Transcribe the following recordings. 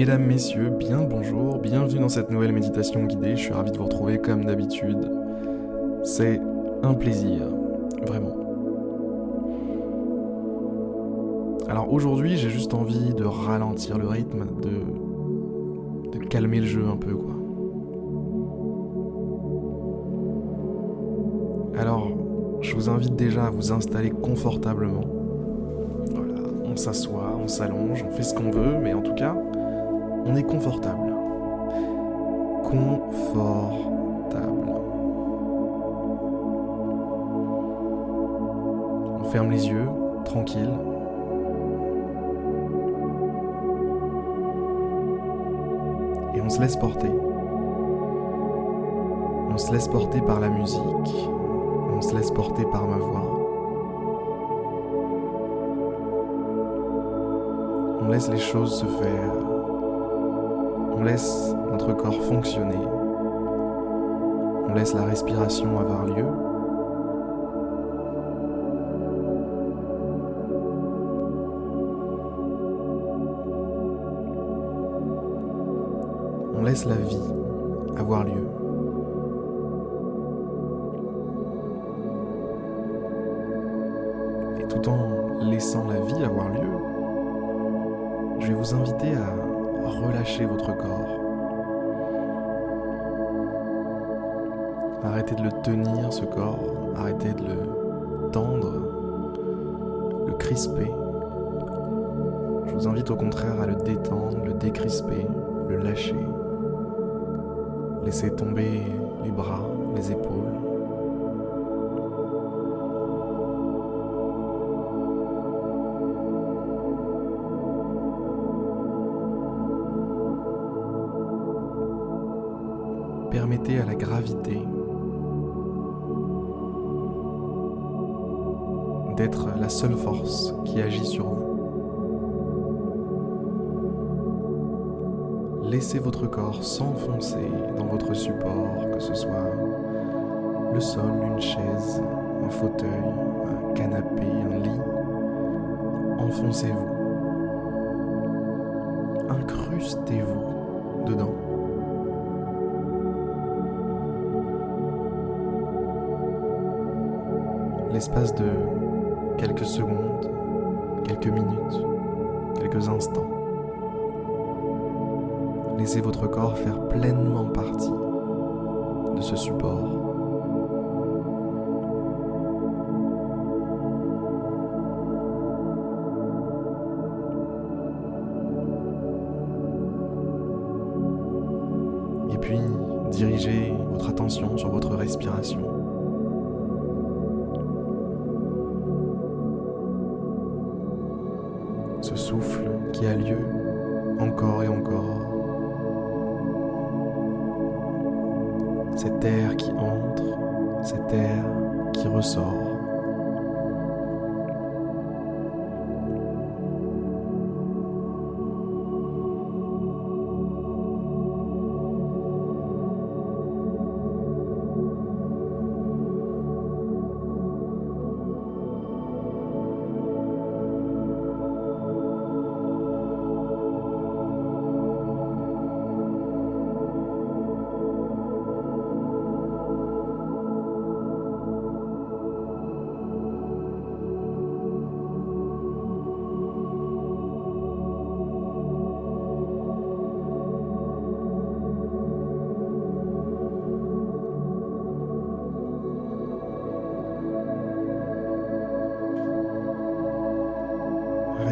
Mesdames, Messieurs, bien bonjour, bienvenue dans cette nouvelle méditation guidée, je suis ravi de vous retrouver comme d'habitude. C'est un plaisir, vraiment. Alors aujourd'hui j'ai juste envie de ralentir le rythme, de, de calmer le jeu un peu quoi. Alors je vous invite déjà à vous installer confortablement. Voilà, on s'assoit, on s'allonge, on fait ce qu'on veut, mais en tout cas, on est confortable. Confortable. On ferme les yeux, tranquille. Et on se laisse porter. On se laisse porter par la musique. On se laisse porter par ma voix. On laisse les choses se faire. On laisse notre corps fonctionner. On laisse la respiration avoir lieu. On laisse la vie avoir lieu. Et tout en laissant la vie avoir lieu, je vais vous inviter à relâcher votre corps. Arrêtez de le tenir, ce corps. Arrêtez de le tendre, le crisper. Je vous invite au contraire à le détendre, le décrisper, le lâcher. Laissez tomber les bras, les épaules. Permettez à la gravité d'être la seule force qui agit sur vous. Laissez votre corps s'enfoncer dans votre support, que ce soit le sol, une chaise, un fauteuil, un canapé, un lit. Enfoncez-vous. Incrustez-vous dedans. L'espace de quelques secondes, quelques minutes, quelques instants. Laissez votre corps faire pleinement partie de ce support. Et puis, dirigez votre attention sur votre respiration. Ce souffle qui a lieu encore et encore. Cet air qui entre, cet air qui ressort.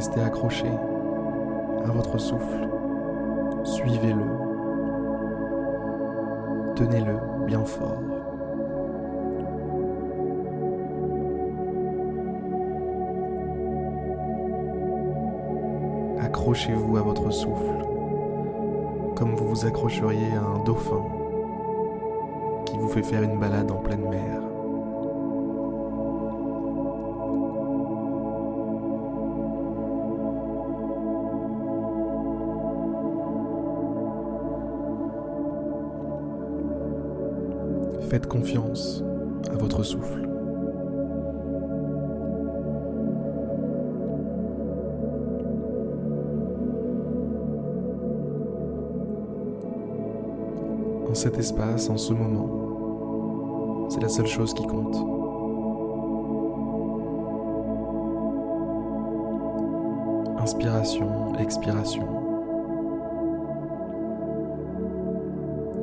Restez accroché à votre souffle. Suivez-le. Tenez-le bien fort. Accrochez-vous à votre souffle comme vous vous accrocheriez à un dauphin qui vous fait faire une balade en pleine mer. Faites confiance à votre souffle. en cet espace, en ce moment. C'est la seule chose qui compte. Inspiration, expiration.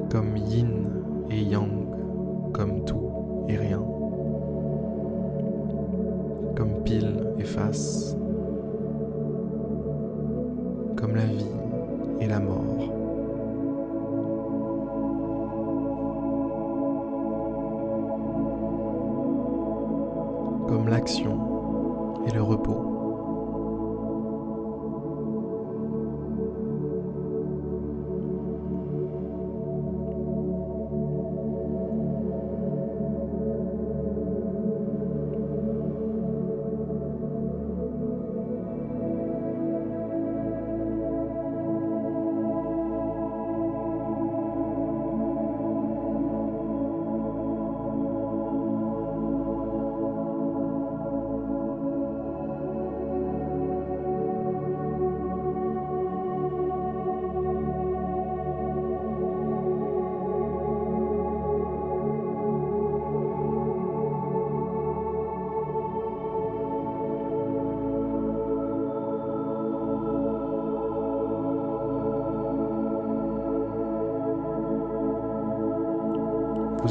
Comme yin et yang, comme tout et rien. Comme pile et face. Comme la vie et la mort. Comme l'action et le repos.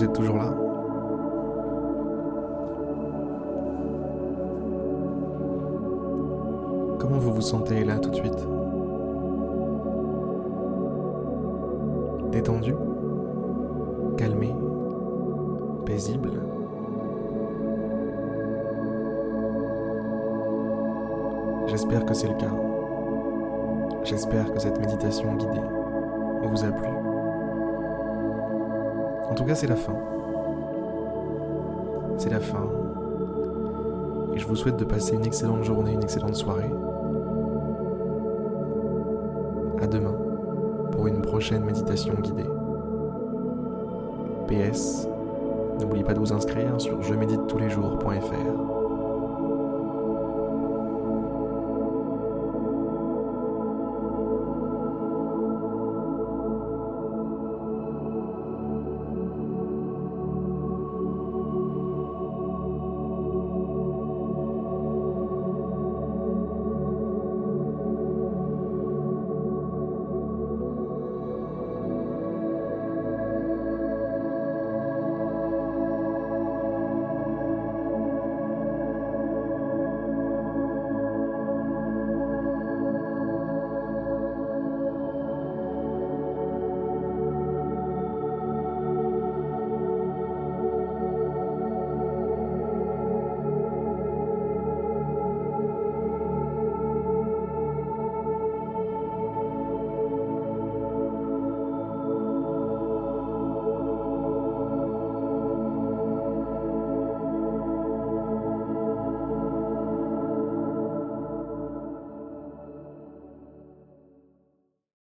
Êtes toujours là. Comment vous vous sentez là tout de suite? Détendu? Calmé? Paisible? J'espère que c'est le cas. J'espère que cette méditation guidée vous a plu. En tout cas, c'est la fin. C'est la fin. Et je vous souhaite de passer une excellente journée, une excellente soirée. À demain pour une prochaine méditation guidée. PS, n'oubliez pas de vous inscrire sur je médite tous les jours.fr.